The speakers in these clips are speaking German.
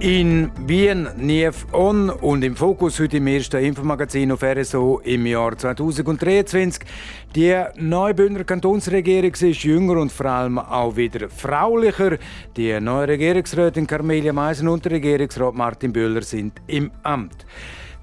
In Wien, Nief On und im Fokus heute im ersten Infomagazin auf RSO im Jahr 2023. Die neue Bündner Kantonsregierung ist jünger und vor allem auch wieder fraulicher. Die neue Regierungsrätin Carmelia Meisen und der Regierungsrat Martin Böhler sind im Amt.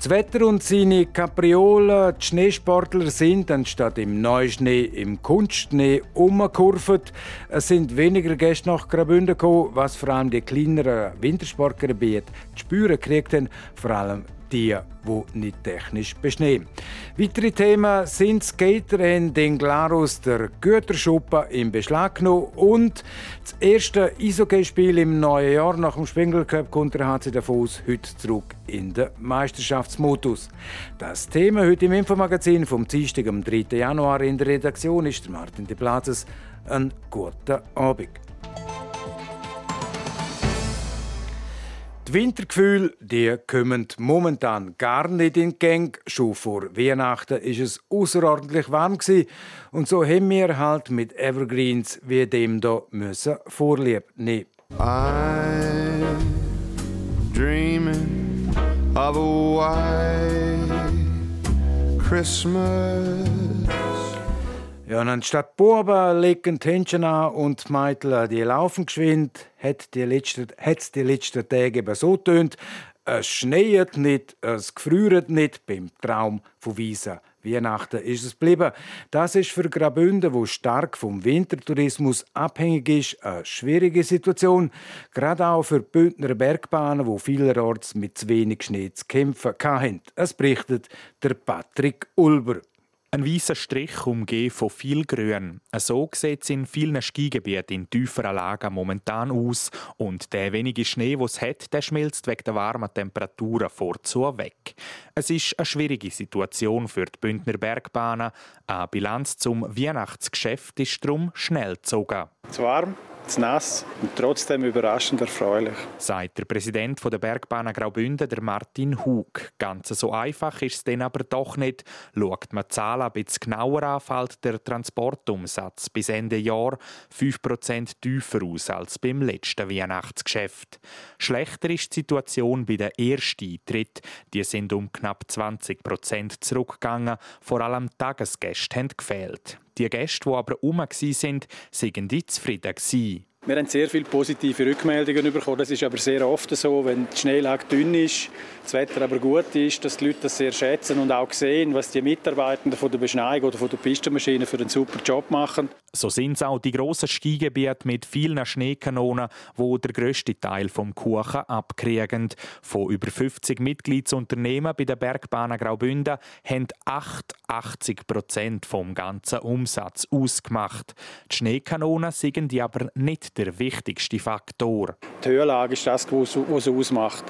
Das Wetter und seine Kapriolen, die Schneesportler sind anstatt im Neuschnee im Kunstschnee umgekurvt. Es sind weniger Gäste nach Graubünden gekommen, was vor allem die kleineren Wintersportgebiete zu spüren kriegten, vor allem die, die nicht technisch beschneen. Weitere Themen sind Skater den Glarus der Güterschuppen im Beschlag genommen und das erste Eishockeyspiel im neuen Jahr nach dem Spengler Cup kommt der HC Davos heute zurück in den Meisterschaftsmodus. Das Thema heute im Infomagazin vom Dienstag am 3. Januar in der Redaktion ist Martin de Plazes. Einen guten Abend. Die Wintergefühle die kommen momentan gar nicht in Gang. Schon vor Weihnachten ist es außerordentlich warm und so haben wir halt mit Evergreens wie dem da müssen Vorlieb nehmen. I'm dreaming of a white Christmas. Ja, und anstatt Buben legen Händchen an und Mädchen die laufen geschwind, hat die letzten, hat's die letzten Tage eben so tönt. Es schneit nicht, es gefriert nicht beim Traum von Wiesen. Weihnachten ist es geblieben. Das ist für Graubünden, wo stark vom Wintertourismus abhängig ist, eine schwierige Situation. Gerade auch für die Bündner Bergbahnen, wo vielerorts mit zu wenig Schnee zu kämpfen hatten. Es berichtet der Patrick Ulber. Ein weißer Strich umgeben von viel Grün. So sieht es in vielen Skigebieten in tieferen Lagen momentan aus. Und der wenige Schnee, den es hat, der schmilzt wegen der warmen Temperaturen vorzu weg. Es ist eine schwierige Situation für die Bündner Bergbahnen. Eine Bilanz zum Weihnachtsgeschäft ist darum schnell gezogen. Zu warm, zu nass und trotzdem überraschend erfreulich. Sagt der Präsident der Bergbahn Graubünden, der Martin Hug. Ganz so einfach ist es dann aber doch nicht. Schaut man die Zahlen ein bisschen genauer an, fällt der Transportumsatz bis Ende Jahr 5% tiefer aus als beim letzten Weihnachtsgeschäft. Schlechter ist die Situation bei den Ersteintritten. Die sind um knapp 20% zurückgegangen. Vor allem Tagesgäste haben gefehlt. Die Gäste, die aber rum waren, waren die zufrieden. Wir haben sehr viele positive Rückmeldungen bekommen. Das ist aber sehr oft so, wenn die Schneelage dünn ist, das Wetter aber gut ist, dass die Leute das sehr schätzen und auch sehen, was die Mitarbeitenden von der Beschneiung oder von der Pistenmaschine für einen super Job machen. So sind es auch die grossen Skigebiete mit vielen Schneekanonen, wo der grösste Teil vom Kuchen abkriegen. Von über 50 Mitgliedsunternehmen bei der Bergbahn Graubünden haben 88 Prozent vom ganzen Umsatz ausgemacht. Die Schneekanonen sind die aber nicht der wichtigste Faktor. Die Höhenlage ist das, was es ausmacht.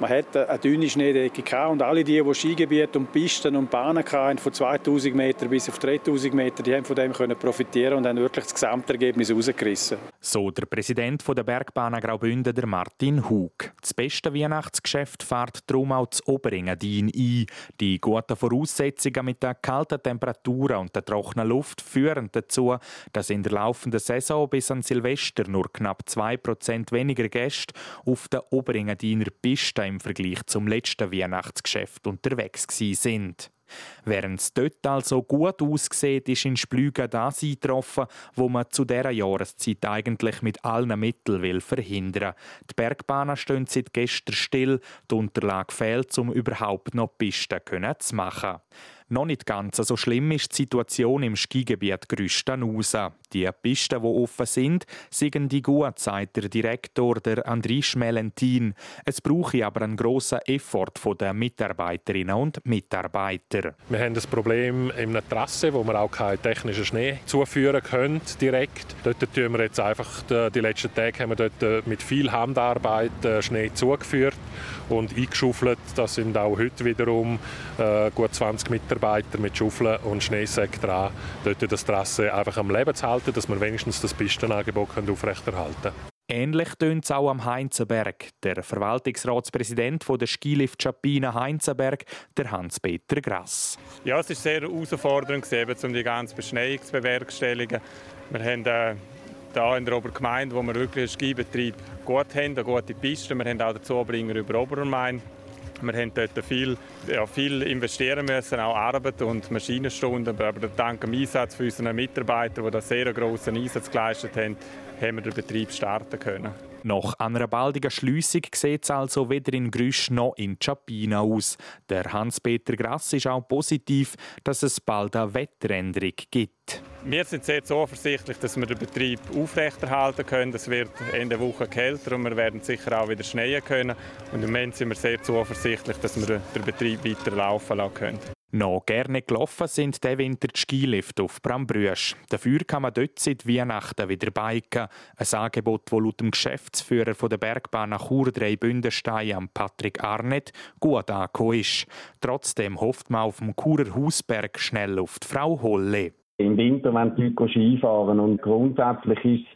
Man hatte eine dünne Schneedecke und alle die, die Skigebiete und Pisten und Bahnen hatten, von 2000 Meter bis auf 3000 Meter, die haben von dem können profitieren und haben wirklich das Gesamtergebnis rausgerissen. So der Präsident der Bergbahn Graubünden, der Martin Hug. Das beste Weihnachtsgeschäft fährt darum auch das Oberengadin ein. Die guten Voraussetzungen mit den kalten Temperaturen und der trockenen Luft führen dazu, dass in der laufenden Saison bis an Silvester nur knapp 2% weniger Gäste auf der Oberengadiner Piste im Vergleich zum letzten Weihnachtsgeschäft unterwegs sind. Während es dort also gut aussieht, ist in Splügen das eingetroffen, wo man zu dieser Jahreszeit eigentlich mit allen Mitteln will verhindern Die Bergbahnen stehen seit gestern still, die Unterlage fehlt, um überhaupt noch Pisten zu machen. Noch nicht ganz so schlimm ist die Situation im Skigebiet Grüstenhausen. Die Pisten, die offen sind, sind die gut, sagt der Direktor der Andries Melentin. Es brauche aber einen grossen Effort der Mitarbeiterinnen und Mitarbeiter. Wir haben das Problem in einer Trasse, wo wir auch keinen technischen Schnee zuführen können direkt. Dort tun wir jetzt einfach die letzten Tage haben wir dort mit viel Handarbeit Schnee zugeführt. Und eingeschaufelt. Das sind auch heute wiederum äh, gut 20 Mitarbeiter mit Schaufeln und Schneesäcken dran, dort das Trasse einfach am Leben zu halten, dass wir wenigstens das Pistenangebot aufrechterhalten können. Ähnlich tönt es auch am Heinzenberg. Der Verwaltungsratspräsident der Skilift Chapina Heinzenberg, der Hans-Peter Grass. Ja, es ist sehr herausfordernd, um die ganze Beschneiung zu bewerkstelligen. Wir haben äh, hier in der Obergemeinde, wo wir wirklich einen Skibetrieb gut haben, eine gute Piste. Wir haben auch den Zubringer über Oberrhein. Wir haben dort viel, ja, viel investieren müssen, auch Arbeit und Maschinenstunden. Aber dank dem Einsatz von unseren Mitarbeitern, die da sehr grossen Einsatz geleistet haben, haben wir den Betrieb starten können. Nach einer baldigen Schliessung sieht es also weder in Grüsch noch in Chapina aus. Der Hans-Peter Grass ist auch positiv, dass es bald eine Wetteränderung gibt. Wir sind sehr zuversichtlich, dass wir den Betrieb aufrechterhalten können. Es wird Ende Woche kälter und wir werden sicher auch wieder schneien können. Und im Moment sind wir sehr zuversichtlich, dass wir den Betrieb weiter laufen lassen können. Noch gerne gelaufen sind der Winter die Skilift auf Brambrüsch. Dafür kann man dort seit Weihnachten wieder biken. Ein Angebot, das laut dem Geschäftsführer der Bergbahn nach Chur Bündenstein, Patrick Arnett, gut angekommen ist. Trotzdem hofft man auf dem Churer Hausberg schnell auf die Frau Holle. Im Winter wenn die Leute Skifahren und grundsätzlich ist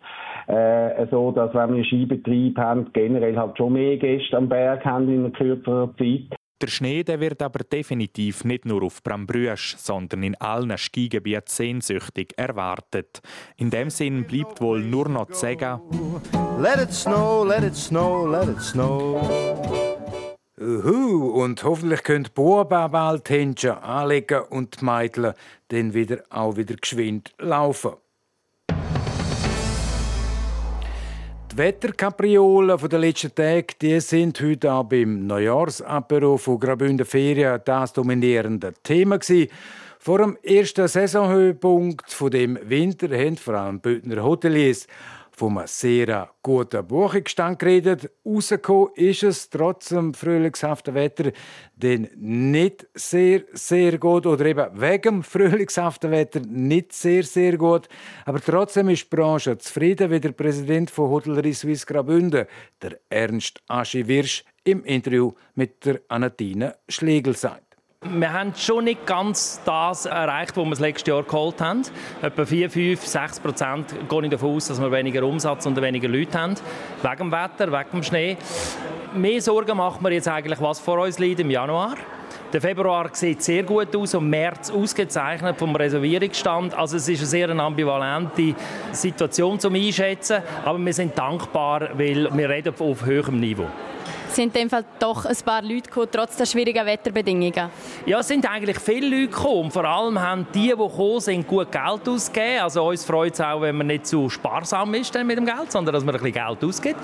es äh, so, dass wenn wir einen Skibetrieb haben, generell halt schon mehr Gäste am Berg haben in einer kürzeren Zeit. Der Schnee der wird aber definitiv nicht nur auf Brambrüsch, sondern in allen Skigebieten sehnsüchtig erwartet. In dem Sinn bleibt wohl nur noch zu sagen: Let it snow, let it snow, let it snow. Uhu, und hoffentlich können die Buben anlegen und die Mädchen dann wieder auch wieder geschwind laufen. Die Wetterkapriolen der letzten Tage die sind heute auch beim Neujahrsapero von Graubünden Ferien das dominierende Thema gewesen. Vor dem ersten Saisonhöhepunkt von dem Winter haben vor allem Bündner Hoteliers vom sehr guten Buchungsstand geredet. Rausgekommen ist es trotz dem frühlingshaften Wetter denn nicht sehr, sehr gut oder eben wegen dem frühlingshaften Wetter nicht sehr, sehr gut. Aber trotzdem ist die Branche zufrieden, wie der Präsident von Hotellerie Suisse Graubünden, der Ernst Aschi Wirsch, im Interview mit der Anatine Schlegel sagt. Wir haben schon nicht ganz das erreicht, was wir das letzte Jahr geholt haben. Etwa 4, 5, 6 Prozent gehe ich davon aus, dass wir weniger Umsatz und weniger Leute haben. Wegen dem Wetter, wegen dem Schnee. Mehr Sorgen machen wir jetzt eigentlich, was vor uns liegt im Januar. Der Februar sieht sehr gut aus und März ausgezeichnet vom Reservierungsstand. Also es ist eine sehr ambivalente Situation zum Einschätzen, aber wir sind dankbar, weil wir reden auf höherem Niveau sind in dem Fall doch ein paar Leute gekommen, trotz der schwierigen Wetterbedingungen? Ja, es sind eigentlich viele Leute gekommen. Vor allem haben die, die gekommen sind, gut Geld ausgegeben. Also uns freut es auch, wenn man nicht zu sparsam ist mit dem Geld, sondern dass man ein bisschen Geld ausgibt.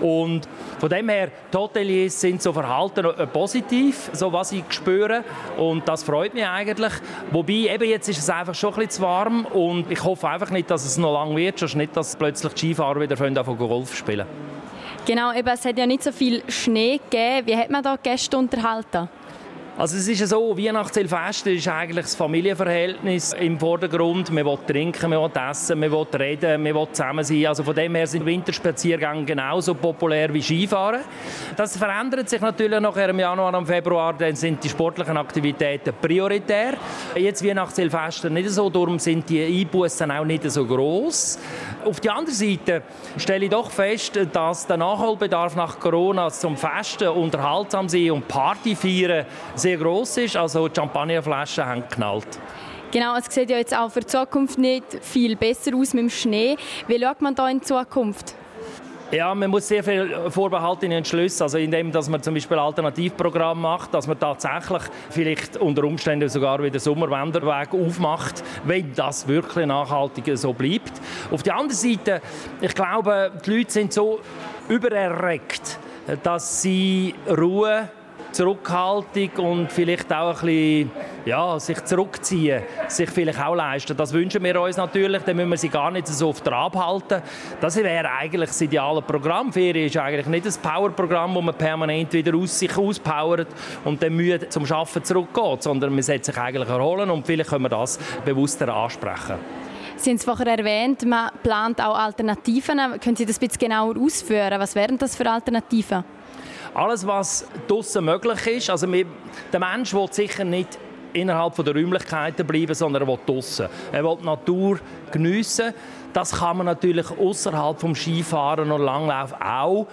Und von dem her, die Hoteliers sind so verhalten äh, positiv, so was ich spüre. Und das freut mich eigentlich. Wobei, eben jetzt ist es einfach schon ein bisschen zu warm und ich hoffe einfach nicht, dass es noch lang wird, sonst nicht, dass plötzlich die Skifahrer wieder von Golf spielen Genau, eben, es hat ja nicht so viel Schnee gegeben. Wie hat man da Gäste unterhalten? Also es ist so, Weihnachtsfest ist eigentlich das Familienverhältnis im Vordergrund. Man will trinken, man will essen, man will reden, man will zusammen sein. Also von dem her sind Winterspaziergänge genauso populär wie Skifahren. Das verändert sich natürlich nachher im Januar und Februar. Dann sind die sportlichen Aktivitäten prioritär. Jetzt Weihnachtsfest nicht so, darum sind die Einbußen auch nicht so groß. Auf der anderen Seite stelle ich doch fest, dass der Nachholbedarf nach Corona zum Festen, unterhaltsam sein und Party feiern sehr groß ist. Also die Champagnerflaschen haben geknallt. Genau, es sieht ja jetzt auch für die Zukunft nicht viel besser aus mit dem Schnee. Wie schaut man da in Zukunft? Ja, man muss sehr viel Vorbehalte in Entschlüsse, also indem dass man zum Beispiel Alternativprogramm macht, dass man tatsächlich vielleicht unter Umständen sogar wieder Sommerwanderweg aufmacht, wenn das wirklich nachhaltig so bleibt. Auf der anderen Seite, ich glaube, die Leute sind so übererregt, dass sie Ruhe Zurückhaltung und vielleicht auch ein bisschen ja, sich zurückziehen, sich vielleicht auch leisten. Das wünschen wir uns natürlich, dann müssen wir sie gar nicht so oft abhalten. Das wäre eigentlich das ideale Programm. Ferien ist eigentlich nicht ein Powerprogramm, wo man permanent wieder aus sich auspowert und dann müde zum Arbeiten zurückgeht, sondern man sollte sich eigentlich erholen und vielleicht können wir das bewusster ansprechen. Sie haben es vorher erwähnt, man plant auch Alternativen. Können Sie das ein bisschen genauer ausführen? Was wären das für Alternativen? Alles, was draussen möglich ist, also wir, der Mensch will sicher nicht innerhalb der Räumlichkeiten bleiben, sondern er will draussen. Er will die Natur geniessen. Das kann man natürlich außerhalb vom Skifahren und Langlauf auch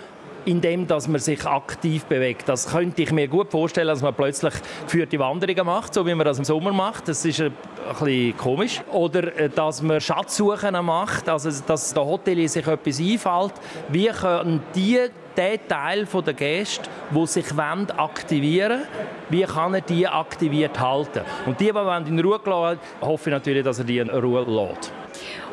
indem dass man sich aktiv bewegt. Das könnte ich mir gut vorstellen, dass man plötzlich geführte Wanderungen macht, so wie man das im Sommer macht. Das ist ein bisschen komisch. Oder äh, dass man Schatzsuchen macht, also dass der Hotel sich etwas einfällt. Wie können die der Teil der Gäste, die sich aktivieren wollen, wie kann er die aktiviert halten? Und die, die in Ruhe lassen hoffe ich natürlich, dass er die in Ruhe lässt.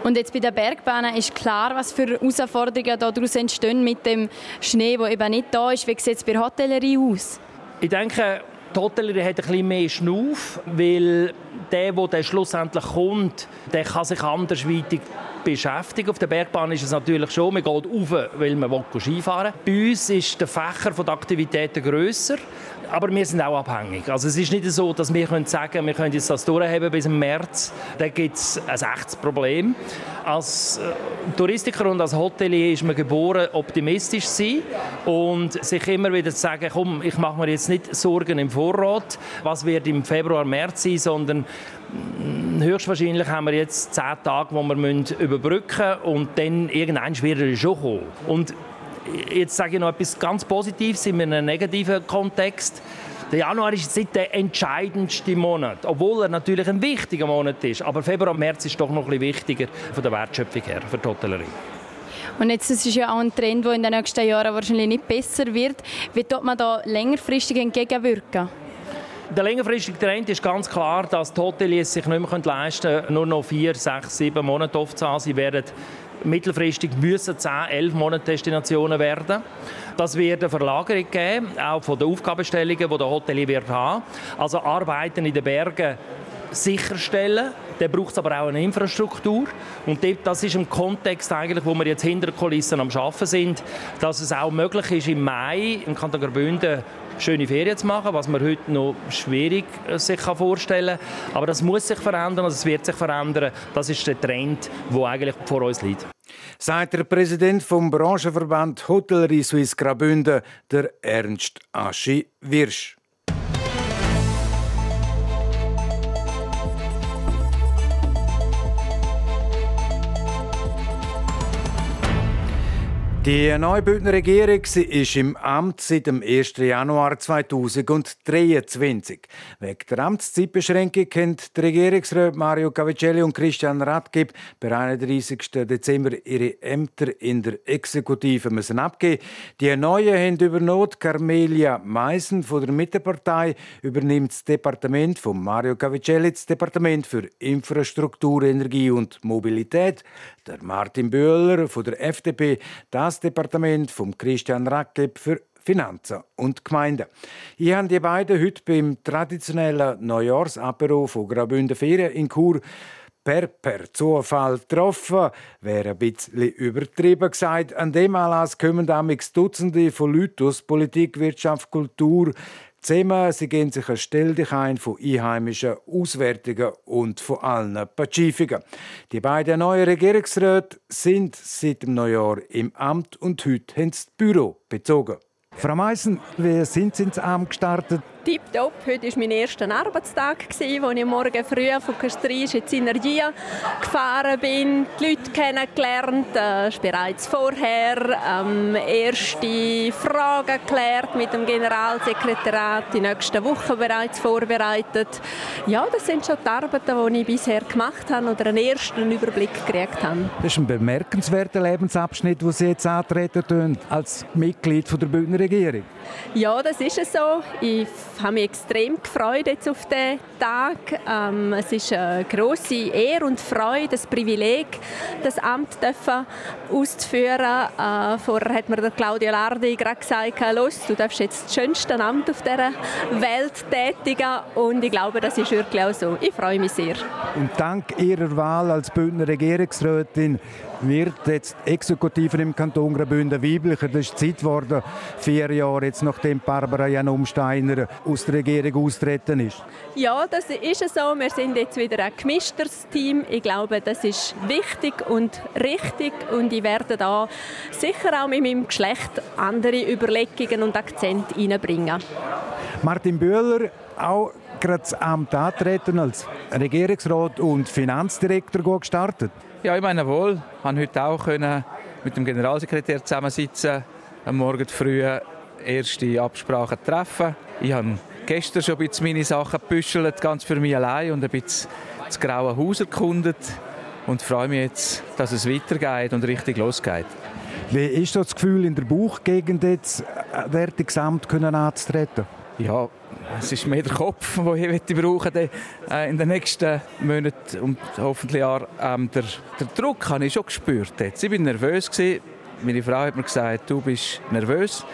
Und jetzt bei der Bergbahn ist klar, was für Herausforderungen daraus entstehen mit dem Schnee, der eben nicht da ist. Wie sieht es bei der Hotellerie aus? Ich denke, die Hotellerie hat ein bisschen mehr Schnuff, weil der, der schlussendlich kommt, der kann sich andersweitig beschäftigen. Auf der Bergbahn ist es natürlich schon, man geht rauf, weil man Skifahren will. Bei uns ist der Fächer der Aktivitäten grösser aber wir sind auch abhängig. Also es ist nicht so, dass wir können sagen wir können jetzt das durchheben bis im März. Da gibt es ein echtes Problem. Als äh, Touristiker und als Hotelier ist man geboren, optimistisch zu sein und sich immer wieder zu sagen, komm, ich mache mir jetzt nicht Sorgen im Vorrat, was wird im Februar, März sein, sondern mm, höchstwahrscheinlich haben wir jetzt zehn Tage, wo wir überbrücken müssen und dann irgendein schwieriger schon kommen. Und jetzt sage ich noch etwas ganz Positives in einem negativen Kontext. Der Januar ist jetzt der entscheidendste Monat, obwohl er natürlich ein wichtiger Monat ist. Aber Februar, März ist doch noch ein bisschen wichtiger von der Wertschöpfung her für die Hotellerie. Und jetzt das ist ja auch ein Trend, der in den nächsten Jahren wahrscheinlich nicht besser wird. Wie tut man da längerfristig entgegenwirken? Der längerfristige Trend ist ganz klar, dass die Hoteliers sich nicht mehr leisten können, nur noch vier, sechs, sieben Monate aufzahlen. Sie werden mittelfristig müssen 10, 11 Monate Destinationen werden. Das wird eine Verlagerung geben, auch von den Aufgabenstellungen, die der Hotelier wird haben. Also Arbeiten in den Bergen sicherstellen. Dann braucht es aber auch eine Infrastruktur. Und das ist im Kontext eigentlich, wo wir jetzt hinter den Kulissen am Arbeiten sind, dass es auch möglich ist, im Mai im Kanton Graubünden schöne Ferien zu machen, was man heute noch schwierig äh, sich vorstellen kann. Aber das muss sich verändern, also es wird sich verändern. Das ist der Trend, der eigentlich vor uns liegt. Sagt der Präsident vom Branchenverband Hotellerie Suisse Graubünden, der Ernst Aschi Wirsch. Die neue Bündner Regierung ist im Amt seit dem 1. Januar 2023. Wegen der Amtszeitbeschränkung haben die Regierungsräte Mario Cavicelli und Christian Radgeb per 31. Dezember ihre Ämter in der Exekutive müssen abgeben. Die neuen haben übernommen. Carmelia Meisen von der Mittepartei übernimmt das Departement von Mario Cavicelli, das Departement für Infrastruktur, Energie und Mobilität. Der Martin Böhler von der FDP, das Departement von Christian Rackeb für Finanzen und Gemeinden. Ich habe die beiden heute beim traditionellen Neujahrsapero von Graubünden Ferien in Chur per, per Zufall getroffen. Wäre ein bisschen übertrieben gesagt. An dem Anlass kommen damals Dutzende von Leuten aus Politik, Wirtschaft, Kultur, Zusammen sie gehen sich ein Stelldich ein von einheimischen Auswärtigen und von allen Pazifiken. Die beiden neuen Regierungsräte sind seit dem Neujahr im Amt und heute haben sie das Büro bezogen. Frau Meissen, wie sind Sie ins Amt gestartet? Tipptopp. Heute war mein erster Arbeitstag, als ich morgen früh von Castries in Synergia gefahren bin, die Leute kennengelernt, äh, bereits vorher ähm, erste Fragen geklärt mit dem Generalsekretariat, die nächsten Wochen bereits vorbereitet. Ja, das sind schon die Arbeiten, die ich bisher gemacht habe oder einen ersten Überblick gekriegt habe. Das ist ein bemerkenswerter Lebensabschnitt, den Sie jetzt antreten als Mitglied der Bündner Regierung. Ja, das ist es so. Ich habe mich extrem gefreut jetzt auf den Tag. Ähm, es ist eine große Ehre und Freude, das Privileg, das Amt dürfen auszuführen. Äh, vorher hat mir der Claudia Lardi gerade gesagt, los, du darfst jetzt das schönste Amt auf dieser Welt tätigen und ich glaube, das ist wirklich auch so. Ich freue mich sehr. Und dank Ihrer Wahl als Bündner Regierungsrätin wird jetzt Exekutive im Kanton Graubünden weiblicher. Das ist Zeit geworden, vier Jahre jetzt nachdem Barbara Jan Umsteiner aus der Regierung austreten ist. Ja, das ist so. Wir sind jetzt wieder ein gemischtes Team. Ich glaube, das ist wichtig und richtig und ich werde da sicher auch mit meinem Geschlecht andere Überlegungen und Akzente reinbringen. Martin Bühler, auch gerade das Amt antreten als Regierungsrat und Finanzdirektor gestartet? Ja, ich meine wohl. Ich konnte heute auch mit dem Generalsekretär zusammensitzen, am Morgen früh erste Absprachen treffen. Ich habe gestern schon ein meine Sachen gebüschelt, ganz für mich allein und ein bisschen das Graue Haus erkundet und freue mich jetzt, dass es weitergeht und richtig losgeht. Wie ist das Gefühl in der Bauchgegend jetzt, äh, des Gesamt anzutreten? Ja, es ist mehr der Kopf, den ich brauchen äh, in den nächsten Monaten und hoffentlich Jahren. Ähm, der, der Druck habe ich schon gespürt. Jetzt. Ich war nervös. Meine Frau hat mir gesagt, du bist nervös.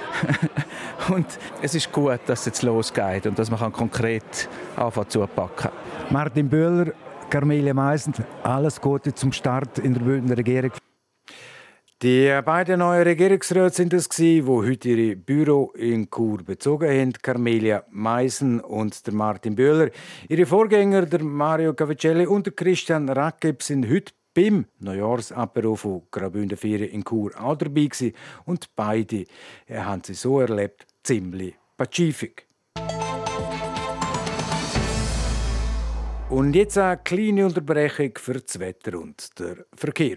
und es ist gut, dass es jetzt losgeht und dass man konkret anfangen zu packen. Martin Böhler, Carmelia Meisen, alles Gute zum Start in der Bündner Regierung. Die beiden neuen Regierungsräte sind es die heute ihre Büro in Chur bezogen haben. Carmelia Meisen und der Martin Böhler. Ihre Vorgänger, der Mario Cavicelli und der Christian Rackeb, sind heute beim Neujahrsapero von Graubünden Ferien in Chur auch dabei gewesen. und beide haben sie so erlebt ziemlich pazifik. Und jetzt eine kleine Unterbrechung für das Wetter und den Verkehr.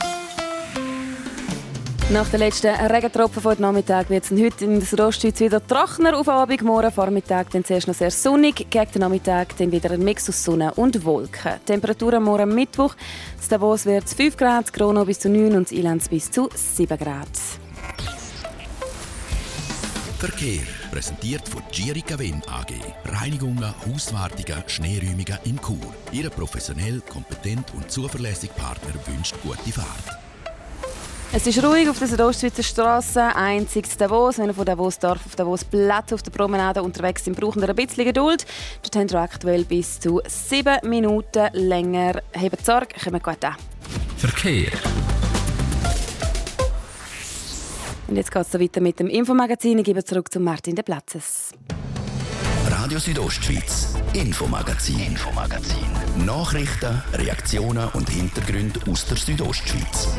Nach den letzten Regentropfen vor Nachmittag wird es heute in der Ostschweiz wieder trockener auf Abend. Morgen Vormittag dann zuerst noch sehr sonnig, gegen den Nachmittag dann wieder ein Mix aus Sonne und Wolken. Temperaturen morgen Mittwoch. In Davos wird es 5 Grad, Krono bis zu 9 und Ilanz bis zu 7 Grad. Verkehr präsentiert von Girica Win AG. Reinigungen, Hauswartungen, Schneeräumungen in Chur. Ihre professionell, kompetent und zuverlässige Partner wünscht gute Fahrt. Es ist ruhig auf der Südostschweizer Straße, einzig Davos. Wenn ihr von Davos darf auf Davos Platz auf der Promenade unterwegs sind, brauchen ihr ein bisschen Geduld. Dort haben wir aktuell bis zu sieben Minuten länger. Hebt Sorge, kommen gut an. Verkehr. Und jetzt geht es weiter mit dem Infomagazin. Ich gebe zurück zu Martin de Platzes. Radio Südostschweiz, Infomagazin, Infomagazin. Nachrichten, Reaktionen und Hintergründe aus der Südostschweiz.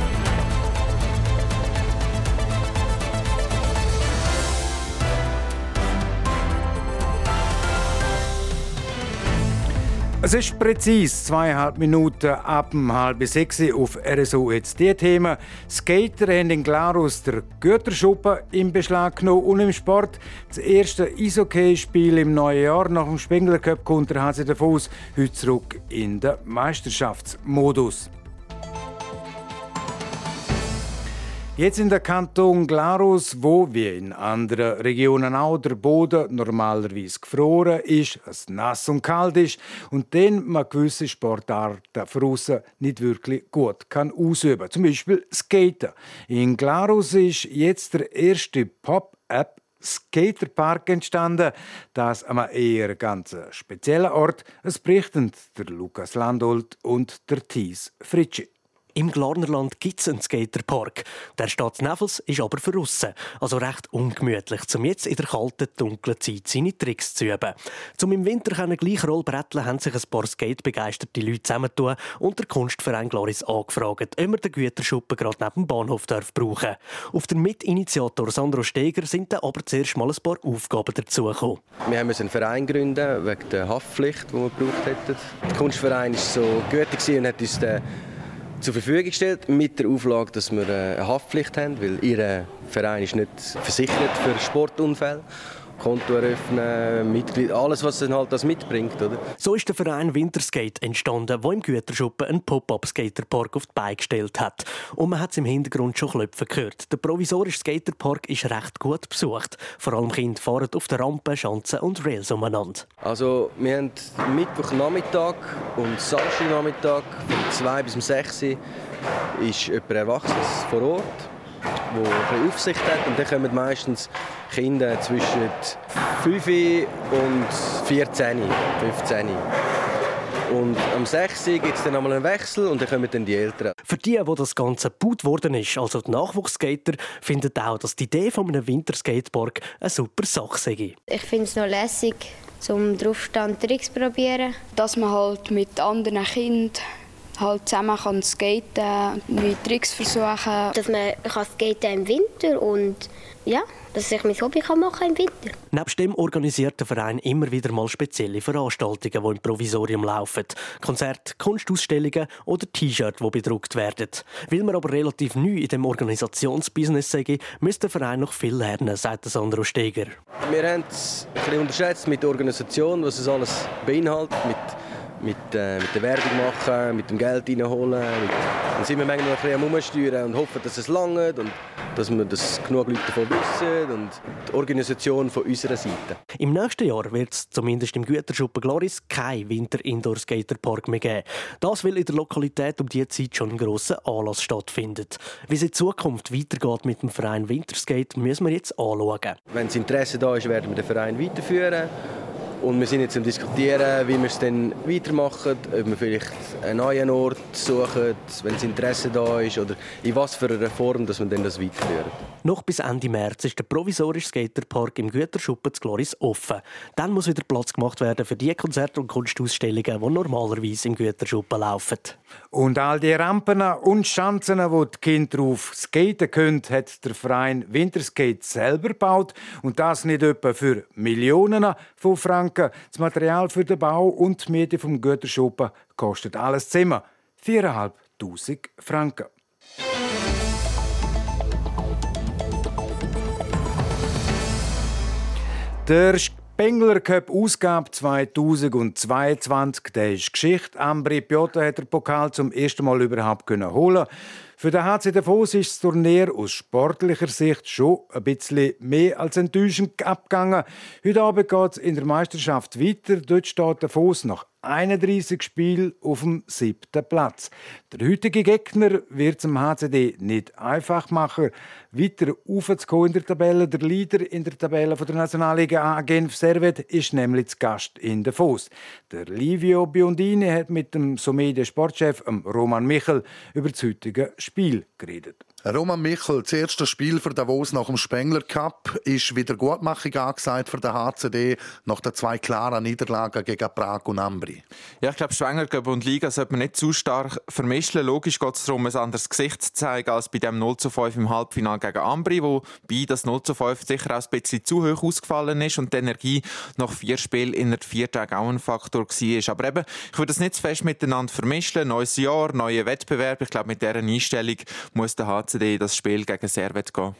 Es ist präzise zweieinhalb Minuten ab halb sechs auf RSO jetzt die Themen. Skater haben in Glarus der Güterschuppen im Beschlag genommen und im Sport das erste Eishockey-Spiel im neuen Jahr nach dem Spengler Cup kommt der HC Davos heute zurück in den Meisterschaftsmodus. Jetzt in der Kanton Glarus, wo wie in anderen Regionen auch der Boden normalerweise gefroren ist, es nass und kalt ist und dann man gewisse Sportarten draussen nicht wirklich gut kann ausüben Zum Beispiel Skaten. In Glarus ist jetzt der erste Pop-up Skaterpark entstanden. Das einem eher ganz speziellen Ort. Es berichten der Lukas Landolt und der Thies Fritschi. Im Glarnerland gibt es einen Skaterpark. Der steht Nevels, ist aber verrissen. Also recht ungemütlich, um jetzt in der kalten, dunklen Zeit seine Tricks zu üben. Zum im Winter gleich Rollbretteln haben sich ein paar skatebegeisterte Leute zusammentun und der Kunstverein Gloris angefragt, ob wir den Güterschuppen gerade neben dem Bahnhof darf brauchen Auf den Mitinitiator Sandro Steger sind dann aber zuerst mal ein paar Aufgaben dazugekommen. Wir haben einen Verein gründen wegen der Haftpflicht, die wir gebraucht hätten. Der Kunstverein war so gütig und hat uns den zur Verfügung gestellt mit der Auflage, dass wir äh, eine Haftpflicht haben, weil ihr Verein ist nicht versichert für Sportunfälle. Konto eröffnen, Mitglied, alles, was dann halt das mitbringt. Oder? So ist der Verein Winterskate entstanden, wo im Güterschuppen einen Pop-up-Skaterpark auf die Beine gestellt hat. Und man hat es im Hintergrund schon klopfen gehört. Der provisorische Skaterpark ist recht gut besucht. Vor allem Kinder fahren auf der Rampe, Schanzen und Rails umeinander. Also wir haben Mittwochnachmittag und Samstagnachmittag von 2 bis 6 Uhr ist jemand Erwachsenes vor Ort, ein bisschen Aufsicht hat. Und dann kommen meistens Kinder zwischen 5 und 14, 15. Und am 6. gibt es dann einmal einen Wechsel und dann kommen dann die Eltern. Für die, wo das Ganze gebaut worden ist, also die Nachwuchsskater, finden auch, dass die Idee von einem Winterskatepark eine super Sache sei. Ich finde es noch lässig, zum draufstehen Tricks probieren. Dass man halt mit anderen Kindern halt zusammen kann skaten, neue Tricks versuchen. Dass man kann skaten im Winter und ja, dass ich mein Hobby kann machen im Winter. Nebst dem organisiert der Verein immer wieder mal spezielle Veranstaltungen, die im Provisorium laufen. Konzerte, Kunstausstellungen oder T-Shirts, die bedruckt werden. Weil wir aber relativ neu in dem Organisationsbusiness sind, müsste der Verein noch viel lernen, sagt Sandro Steger. Wir haben es ein bisschen unterschätzt mit der Organisation, was es alles beinhaltet, mit mit, äh, mit der Werbung machen, mit dem Geld reinholen. Mit, dann sind wir manchmal noch ein bisschen am Umsteuern und hoffen, dass es langt und dass wir das genug Leute davon wissen und die Organisation von unserer Seite. Im nächsten Jahr wird es zumindest im Güterschuppen Gloris kein Winter-Indoor-Skaterpark mehr geben. Das, weil in der Lokalität um diese Zeit schon ein grosser Anlass stattfindet. Wie es in Zukunft weitergeht mit dem Verein Winterskate, müssen wir jetzt anschauen. Wenn das Interesse da ist, werden wir den Verein weiterführen. Und wir sind jetzt am Diskutieren, wie wir es dann weitermachen, ob wir vielleicht einen neuen Ort suchen, wenn das Interesse da ist, oder in was für einer Form, dass wir dann das weiterführen. Noch bis Ende März ist der provisorische Skaterpark im Güterschuppen zu Gloris offen. Dann muss wieder Platz gemacht werden für die Konzerte und Kunstausstellungen, die normalerweise im Güterschuppen laufen. Und all die Rampen und Schanzen, wo die Kinder drauf skaten können, hat der Verein Winterskate selber gebaut. Und das nicht etwa für Millionen von Franken. Das Material für den Bau und die Miete vom Güterschuppen kostet alles Zimmer 4'500 Franken. Der Spengler Cup Ausgabe 2022, der ist Geschichte. Ambri Piotr hat den Pokal zum ersten Mal überhaupt holen. Für den HC Davos ist das Turnier aus sportlicher Sicht schon ein bisschen mehr als enttäuschend abgegangen. Heute Abend geht es in der Meisterschaft weiter. Dort steht Davos nach 31 Spielen auf dem siebten Platz. Der heutige Gegner wird zum HCD nicht einfach machen, weiter aufzukommen in der Tabelle. Der Leader in der Tabelle der Nationalliga A Genf Servet ist nämlich zu Gast in Davos. Der Livio Biondini hat mit dem Somede Sportchef Roman Michel über das heutige Spiel geredet. Roman Michel, das erste Spiel für Davos nach dem Spengler Cup ist Wiedergutmachung angesagt für den HCD nach den zwei klaren Niederlagen gegen Prag und Ambri. Ja, ich glaube, Spengler Cup und Liga sollte man nicht zu stark vermischen. Logisch geht es darum, ein anderes Gesicht zu zeigen als bei dem 0 zu 5 im Halbfinale gegen Ambri, wo bei das 0 zu 5 sicher auch ein bisschen zu hoch ausgefallen ist und die Energie nach vier Spielen in vier Tagen auch ein Faktor war. Aber eben, ich würde das nicht zu fest miteinander vermischen. Neues Jahr, neue Wettbewerbe. Ich glaube, mit dieser Einstellung muss der HCD HCD das Spiel gegen Servet gehen.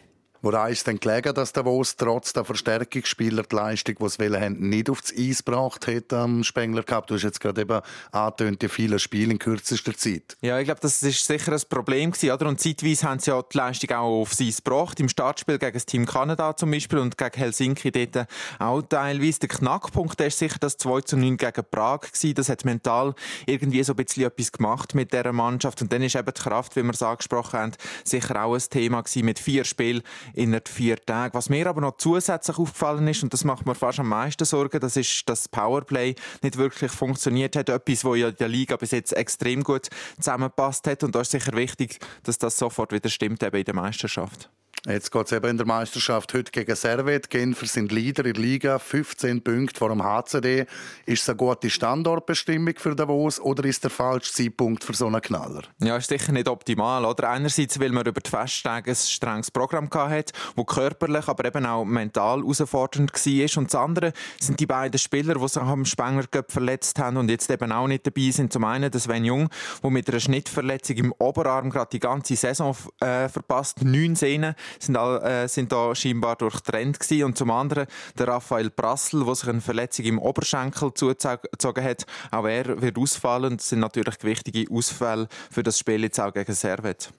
Woran ist denn gelegen, dass der Davos trotz der Verstärkungsspieler die Leistung, die sie haben, nicht aufs Eis gebracht hat am Spengler gehabt? Du hast jetzt gerade eben angetönt, die vielen Spiele in kürzester Zeit. Ja, ich glaube, das ist sicher ein Problem gewesen, oder? Und zeitweise haben sie ja die Leistung auch aufs Eis gebracht. Im Startspiel gegen das Team Kanada zum Beispiel und gegen Helsinki dort auch teilweise. Der Knackpunkt ist sicher das 2 zu 9 gegen Prag gewesen. Das hat mental irgendwie so ein bisschen etwas gemacht mit dieser Mannschaft. Und dann ist eben die Kraft, wie wir es angesprochen haben, sicher auch ein Thema gewesen mit vier Spielen in vier Tagen. Was mir aber noch zusätzlich aufgefallen ist, und das macht mir fast am meisten Sorgen, das ist, dass das Powerplay nicht wirklich funktioniert hat. Etwas, wo ja der Liga bis jetzt extrem gut zusammenpasst hat. Und da ist sicher wichtig, dass das sofort wieder stimmt eben in der Meisterschaft. Jetzt geht es eben in der Meisterschaft heute gegen Servet. Genfer sind Leader in der Liga, 15 Punkte vor dem HCD. Ist es eine gute Standortbestimmung für Davos oder ist der falsche Zeitpunkt für so einen Knaller? Ja, ist sicher nicht optimal. Oder? Einerseits, weil man über die Festtage ein strenges Programm hatte, das körperlich, aber eben auch mental herausfordernd war. Und das andere sind die beiden Spieler, die sich am Spengler verletzt haben und jetzt eben auch nicht dabei sind. Zum einen Sven Jung, der mit einer Schnittverletzung im Oberarm gerade die ganze Saison äh, verpasst, neun Sehnen sind, all, äh, sind da scheinbar durchtrennt gewesen. Und zum anderen der Raphael Brassel, der sich eine Verletzung im Oberschenkel zugezogen hat. Auch er wird ausfallen. Das sind natürlich wichtige Ausfälle für das Spiel jetzt auch gegen Servet.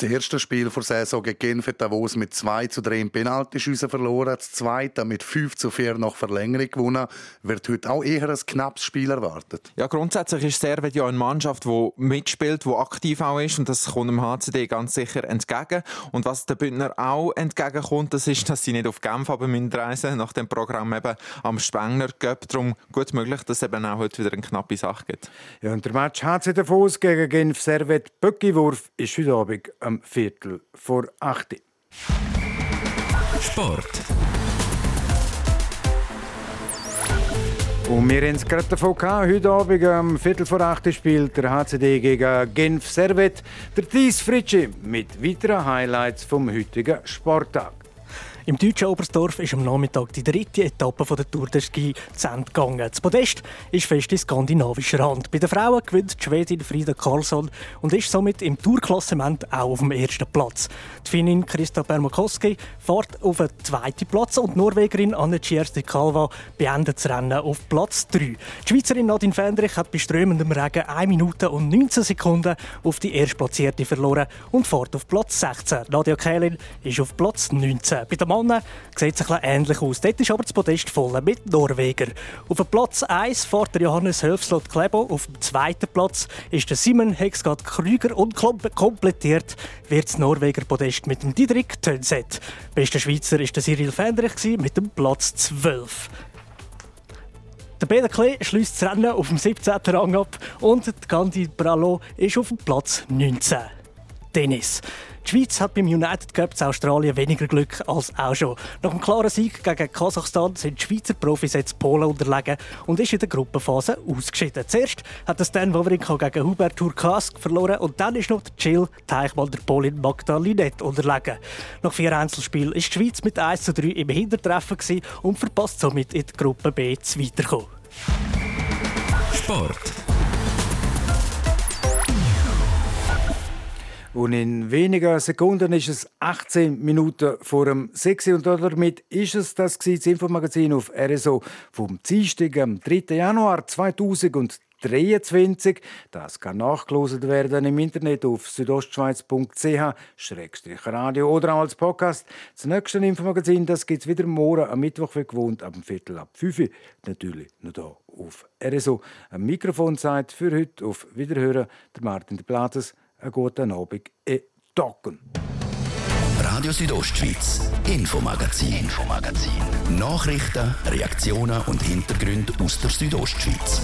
Das erste Spiel vor Saison gegen Genf hat Davos mit 2 zu 3 im Penaltyschüsse verloren. Das zweite mit 5 zu 4 nach Verlängerung gewonnen. Wird heute auch eher ein knappes Spiel erwartet. Ja, grundsätzlich ist Servet ja eine Mannschaft, die mitspielt, die aktiv auch ist. Und das kommt dem HCD ganz sicher entgegen. Und was der Bündner auch entgegenkommt, das ist, dass sie nicht auf Genf haben müssen reisen, nach dem Programm eben am Spengler Cup. Darum gut möglich, dass es eben auch heute wieder eine knappe Sache gibt. Ja, und der Match HC Davos gegen Genf Servet Böckiwurf ist heute Abend am Viertel vor acht. Sport. Und wir haben es gerade davon gehabt. Heute Abend am Viertel vor acht spielt der HCD gegen Genf Servet. Der Thies Fritschi mit weiteren Highlights vom heutigen Sporttag. Im deutschen Oberstdorf ist am Nachmittag die dritte Etappe der Tour de Ski zu Ende gegangen. Das Podest ist fest in skandinavischer Hand. Bei den Frauen gewinnt die Schwedin Frida Karlsson und ist somit im Tourklassement auch auf dem ersten Platz. Die Finnin Krista Permakoski fährt auf den zweiten Platz und die Norwegerin Anne Kalva beendet das Rennen auf Platz 3. Die Schweizerin Nadine Fendrich hat bei strömendem Regen 1 Minute und 19 Sekunden auf die Erstplatzierte verloren und fährt auf Platz 16. Nadia Kählin ist auf Platz 19. Bei der Mannen sieht es ein ähnlich aus. Dort ist aber das Podest voll mit Norweger. Auf Platz 1 fährt der Johannes Hölfslot Klebo. Auf dem zweiten Platz ist der Simon Hexgard Krüger und komplettiert wird das Norweger Podest mit dem Didrik Tönset. Bester Schweizer ist der Cyril Fendrich mit dem Platz 12. Der Peter Klee schließt das Rennen auf dem 17. Rang ab und Gandhi Bralo ist auf dem Platz 19. Tennis. Die Schweiz hat beim United Cup zu Australien weniger Glück als auch schon. Nach einem klaren Sieg gegen Kasachstan sind die Schweizer Profis jetzt Polen unterlegen und ist in der Gruppenphase ausgeschieden. Zuerst hat Stan Wawrinka gegen Hubert Turkask verloren und dann ist noch der Chill Teichmann der Polin Magda Linette unterlegen. Nach vier Einzelspielen ist die Schweiz mit 1 zu 3 im Hintertreffen und verpasst somit in die Gruppe B zu weiterkommen. Sport. Und in wenigen Sekunden ist es 18 Minuten vor dem 6 und damit ist es das, das Infomagazin auf RSO vom Dienstag, am 3. Januar 2023. Das kann nachgelost werden im Internet auf südostschweiz.ch-radio oder auch als Podcast. Das nächste Infomagazin gibt es wieder morgen am Mittwoch wie gewohnt ab dem Viertel ab 5 Uhr. Natürlich noch hier auf RSO. Am Mikrofon sagt für heute auf Wiederhören der Martin de Plates einen guten Abend e Tocken. Radio Südostschweiz, Infomagazin, Infomagazin. Nachrichten, Reaktionen und Hintergründe aus der Südostschweiz.